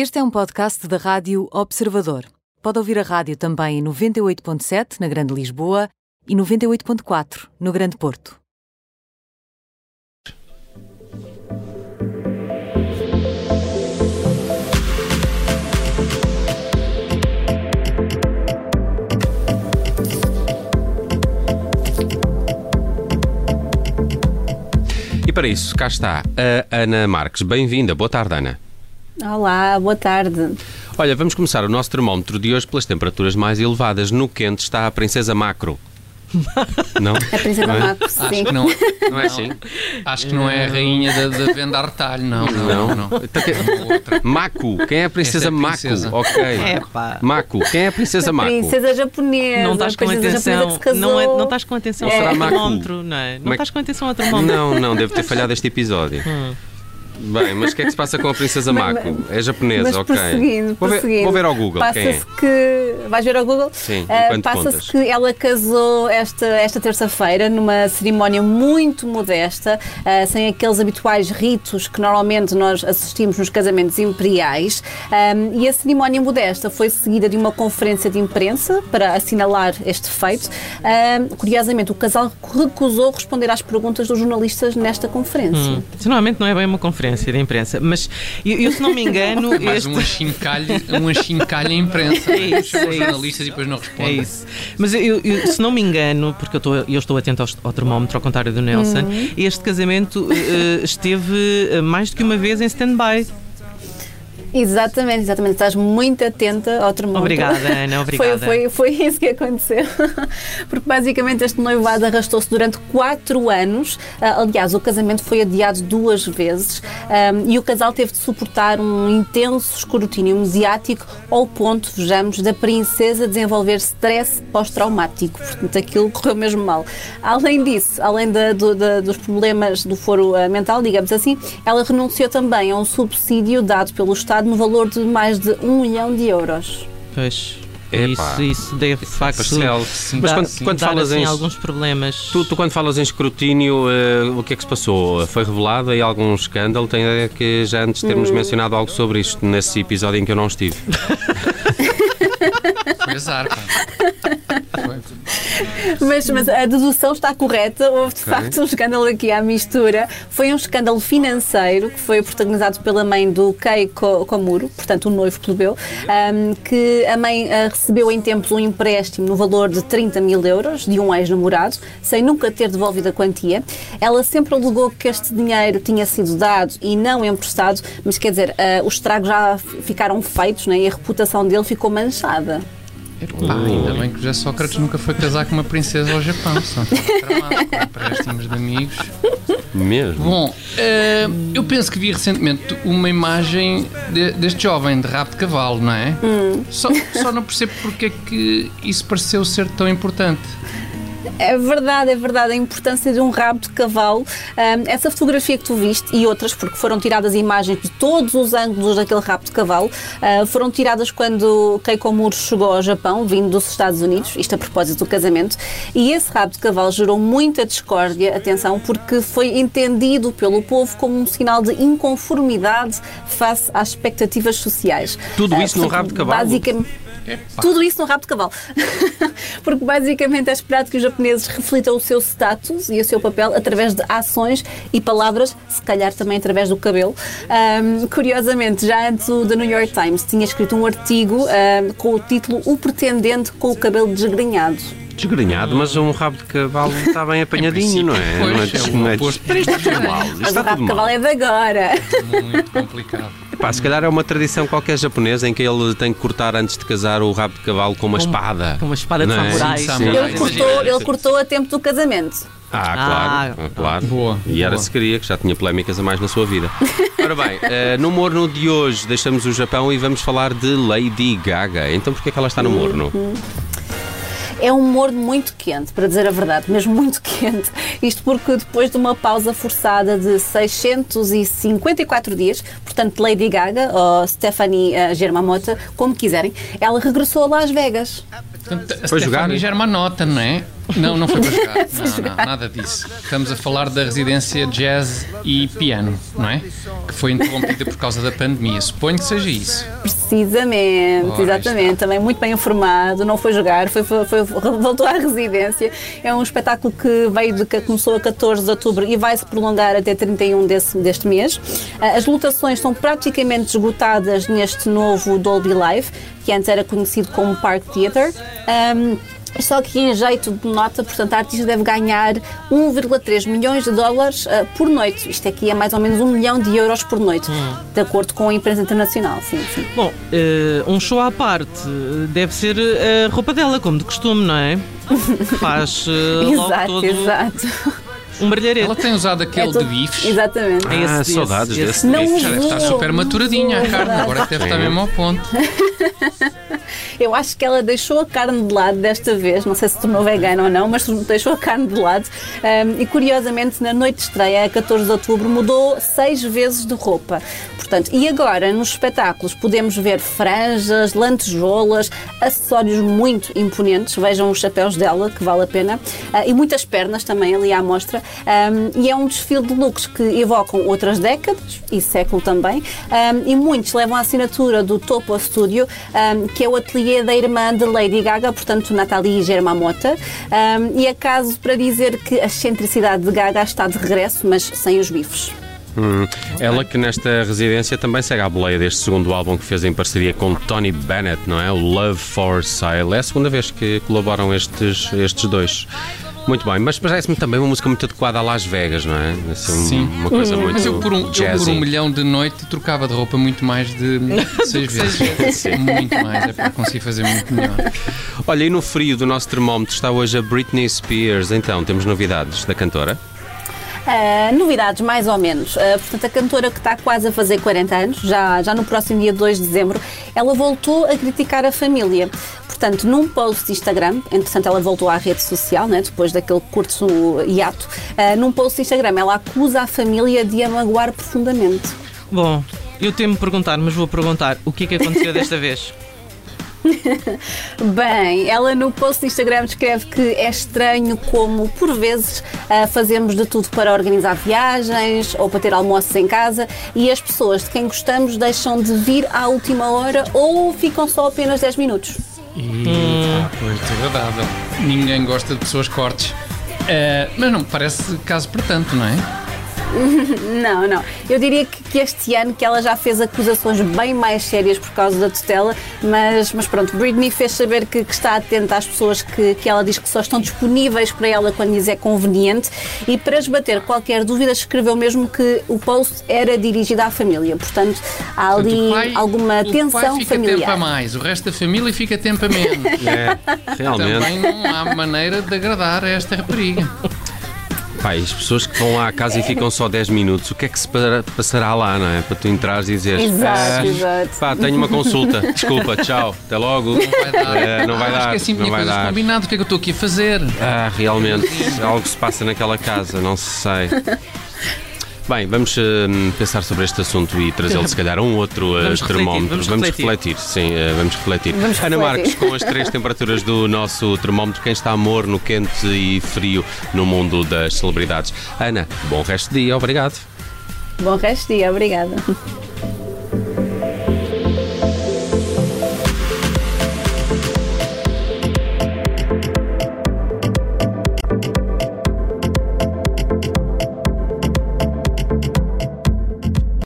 Este é um podcast da Rádio Observador. Pode ouvir a rádio também em 98.7 na Grande Lisboa e 98.4 no Grande Porto. E para isso, cá está a Ana Marques. Bem-vinda. Boa tarde, Ana. Olá, boa tarde. Olha, vamos começar o nosso termómetro de hoje pelas temperaturas mais elevadas. No quente está a Princesa Macro. Não? A Princesa Não é? Macro, Acho sim. que não, Não é assim? acho que não é a rainha da, da venda a retalho, não. Não, não. Então, que- É. Maku. Quem é a Princesa é a Maku? princesa. Ok. Epá. Maku. Quem é a Princesa Maku? Princesa japonesa. Não estás a com princesa atenção. Não, é, não estás com atenção É. ao termómetro, não é? Não é estás com atenção ao termómetro. Não, não, devo ter falhado este episódio. Hum. Bem, mas o que é que se passa com a Princesa Maku? É japonesa, Mas ok. prosseguindo, Vou ver, prosseguindo. vou ver ao Google é. Passa-se que. Vais ver ao Google? Sim, enquanto Passa-se que ela casou esta, esta terça-feira numa cerimónia muito modesta, ah, sem aqueles habituais ritos que normalmente nós assistimos nos casamentos imperiais. Ah, e a cerimónia modesta foi seguida de uma conferência de imprensa para assinalar este feito. Ah, curiosamente, o casal recusou responder às perguntas dos jornalistas nesta conferência. Hum. Isso normalmente não é bem uma conferência de imprensa, mas eu, eu, se não me engano, É mais este... um achincalho, um achincalho à imprensa. É isso, é isso. jornalistas e depois não É respondem. isso. Mas eu, eu- se não me engano, porque eu estou, eu estou atento ao, ao termómetro, ao contrário do Nelson, Uhum. este casamento eh, esteve eh, mais do que uma vez em stand-by. Exatamente, exatamente. Estás muito atenta ao termómetro. Obrigada, Ana, obrigada. Foi, foi, foi isso que aconteceu. Porque basicamente este noivado arrastou-se durante quatro anos. Ah, aliás, o casamento foi adiado duas vezes ahm, e o casal teve de suportar um intenso escrutínio mediático ao ponto, vejamos, da princesa desenvolver stress pós-traumático. Portanto, aquilo correu mesmo mal. Além disso, além da- do- da- dos problemas do foro ah, mental, digamos assim, ela renunciou também a um subsídio dado pelo Estado no valor de mais de um milhão de euros. Pois, Epá. isso, isso deve de facto Parcel. Sim, Mas quando, quando dar, falas assim, em. alguns problemas. Tu, tu quando falas em escrutínio, eh, o que é que se passou? Foi revelado aí algum escândalo? Tenho a ideia que já antes Hum. termos mencionado algo sobre isto nesse episódio em que eu não estive. Foi azar, pá. Foi. Mas, mas a dedução está correta. Houve de facto um escândalo aqui à mistura. Foi um escândalo financeiro que foi protagonizado pela mãe do Kei Ko- Komuro, portanto, o noivo plebeu, ahm, que a mãe ah, recebeu em tempos um empréstimo no valor de 30 mil euros de um ex-namorado, sem nunca ter devolvido a quantia. Ela sempre alegou que este dinheiro tinha sido dado e não emprestado, mas quer dizer, ah, os estragos já ficaram feitos né, e a reputação dele ficou manchada. Epá, ainda bem que o José Sócrates nunca foi casar com uma princesa ao Japão. Com empréstimos de amigos. Mesmo? Bom, eh, eu penso que vi recentemente uma imagem de- deste jovem de rabo de cavalo, não é? Só, só não percebo porque é que isso pareceu ser tão importante. É verdade, é verdade, a importância de um rabo de cavalo. Essa fotografia que tu viste e outras, porque foram tiradas imagens de todos os ângulos daquele rabo de cavalo, ah, foram tiradas quando Keiko Muro chegou ao Japão, vindo dos Estados Unidos, isto a propósito do casamento, e esse rabo de cavalo gerou muita discórdia, atenção, porque foi entendido pelo povo como um sinal de inconformidade face às expectativas sociais. Tudo Ah, isso num portanto, rabo de cavalo? Basicamente, Epá. tudo isso no rabo de cavalo. Porque basicamente é esperado que os japoneses reflitam o seu status e o seu papel através de ações e palavras, se calhar também através do cabelo. Ahm, curiosamente, já antes o The New York Times tinha escrito um artigo ahm, com o título O Pretendente com o Cabelo Desgrenhado. Desgrenhado, mas um rabo de cavalo está bem apanhadinho, não é? Pois, não é, é é mal. Isto Mas o rabo de cavalo é de agora. Muito complicado. Epá, se calhar é uma tradição qualquer japonesa em que ele tem que cortar antes de casar o rabo de cavalo com uma espada. com uma espada de é? samurai. Sim, Sim. samurai. Ele cortou, ele cortou a tempo do casamento. Ah, claro, ah, claro. Boa, E era boa. se queria, que já tinha polémicas a mais na sua vida. Ora bem, eh, no morno de hoje deixamos o Japão e vamos falar de Lady Gaga. Então porquê é que ela está no morno? É um morno muito quente, para dizer a verdade, mesmo muito quente. Isto porque depois de uma pausa forçada de 654 dias, portanto Lady Gaga ou Stephanie uh, Germanotta, como quiserem, ela regressou a Las Vegas. Portanto, a Foi jogar, Stephanie hein? já era uma nota, não é? Não, não foi para jogar. Não, não, nada disso. Estamos a falar da residência jazz e piano, não é? Que foi interrompida por causa da pandemia. Suponho que seja isso. Precisamente, Ora, exatamente. Também muito bem informado, não foi jogar, foi, foi- foi- voltou à residência. É um espetáculo que veio de que começou a 14 de outubro e vai se prolongar até 31 desse, deste mês. Ah, As lotações estão praticamente esgotadas neste novo Dolby Live, que antes era conhecido como Park Theatre. Ahm, só que em jeito de nota, portanto, a artista deve ganhar 1,3 milhões de dólares ah, por noite. Isto aqui é mais ou menos um milhão de euros por noite, de acordo com a imprensa internacional. Sim, sim. Bom, eh, um show à parte eh, deve ser a roupa dela, como de costume, não é? Faz logo Exato, todo exato. um brilharete. Ela tem usado aquele É tudo- de bifes. Exatamente. É esse- Ah, esse- saudades esse- desse. Não bife. Já deve estar super maturadinha a carne, agora deve estar mesmo ao ponto. Eu acho que ela deixou a carne de lado desta vez, não sei se tornou vegana ou não, mas deixou a carne de lado. Um, e curiosamente, na noite de estreia, a 14 de outubro, mudou seis vezes de roupa. Portanto, e agora, nos espetáculos, podemos ver franjas, lantejoulas, acessórios muito imponentes. Vejam os chapéus dela, que vale a pena. Ah, e muitas pernas também ali à mostra. Um, e é um desfile de looks que evocam outras décadas e século também. Um, e muitos levam a assinatura do Topo Studio, que é o ateliê da irmã de Lady Gaga, portanto, Nathalie Germamota. Um, e é caso para dizer que a excentricidade de Gaga está de regresso, mas sem os bifes. Hum, Ela que nesta residência também segue à boleia deste segundo álbum que fez em parceria com Tony Bennett, não é? O Love for Sale. É a segunda vez que colaboram estes, estes dois. Muito bem, mas parece-me também uma música muito adequada a Las Vegas, não é? Assim, Sim. Uma coisa muito Mas eu por, um, eu por um milhão de noite trocava de roupa muito mais de seis vezes. Muito mais, é para conseguir fazer muito melhor. Olha, e no frio do nosso termómetro está hoje a Britney Spears. Então, temos novidades da cantora? Uh, novidades, mais ou menos. Uh, portanto, a cantora que está quase a fazer 40 anos, já, já no próximo dia 2 de dezembro, ela voltou a criticar a família. Portanto, num post de Instagram, entretanto ela voltou à rede social, né, depois daquele curto hiato, uh, num post de Instagram ela acusa a família de a magoar profundamente. Bom, eu temo perguntar, mas vou perguntar o que é que aconteceu desta vez? Bem, ela no post do Instagram descreve que é estranho como, por vezes, ah, fazemos de tudo para organizar viagens ou para ter almoços em casa e as pessoas de quem gostamos deixam de vir à última hora ou ficam só apenas 10 minutos. E, pá, pois, desagradável. Ninguém gosta de pessoas cortes. Eh, mas não me parece caso para tanto, não é? Não, não. Eu diria que, que este ano que ela já fez acusações bem mais sérias por causa da tutela, mas, mas pronto, Britney fez saber que, que está atenta às pessoas que, que ela diz que só estão disponíveis para ela quando lhes é conveniente e para esbater qualquer dúvida escreveu mesmo que o post era dirigido à família. Portanto, há ali Portanto, o pai- alguma o tensão pai fica tempo a familiar. mais, o resto da família fica tempo a menos. É, realmente. Também não há maneira de agradar a esta rapariga. Pai, as pessoas que vão lá à casa e ficam só 10 minutos, o que é que se passará lá, não é? Para tu entrares e dizeres: Exato, "Ah, exato. Pá, tenho uma consulta, desculpa, tchau, até logo. Não vai dar. É, não vai Ah, dar, que assim não vai coisas dar. combinadas. O que é que eu estou aqui a fazer? Ah, realmente, algo se passa naquela casa, não se sei. Bem, vamos hum, pensar sobre este assunto e trazê-lo se calhar a um outro uh, Vamos refletir, termómetro. vamos refletir. sim, uh, vamos refletir. Vamos Ana refletir. Marques, com as três temperaturas do nosso termómetro, quem está morno, quente e frio no mundo das celebridades. Ana, bom resto de dia, obrigado. Bom resto de dia, obrigada.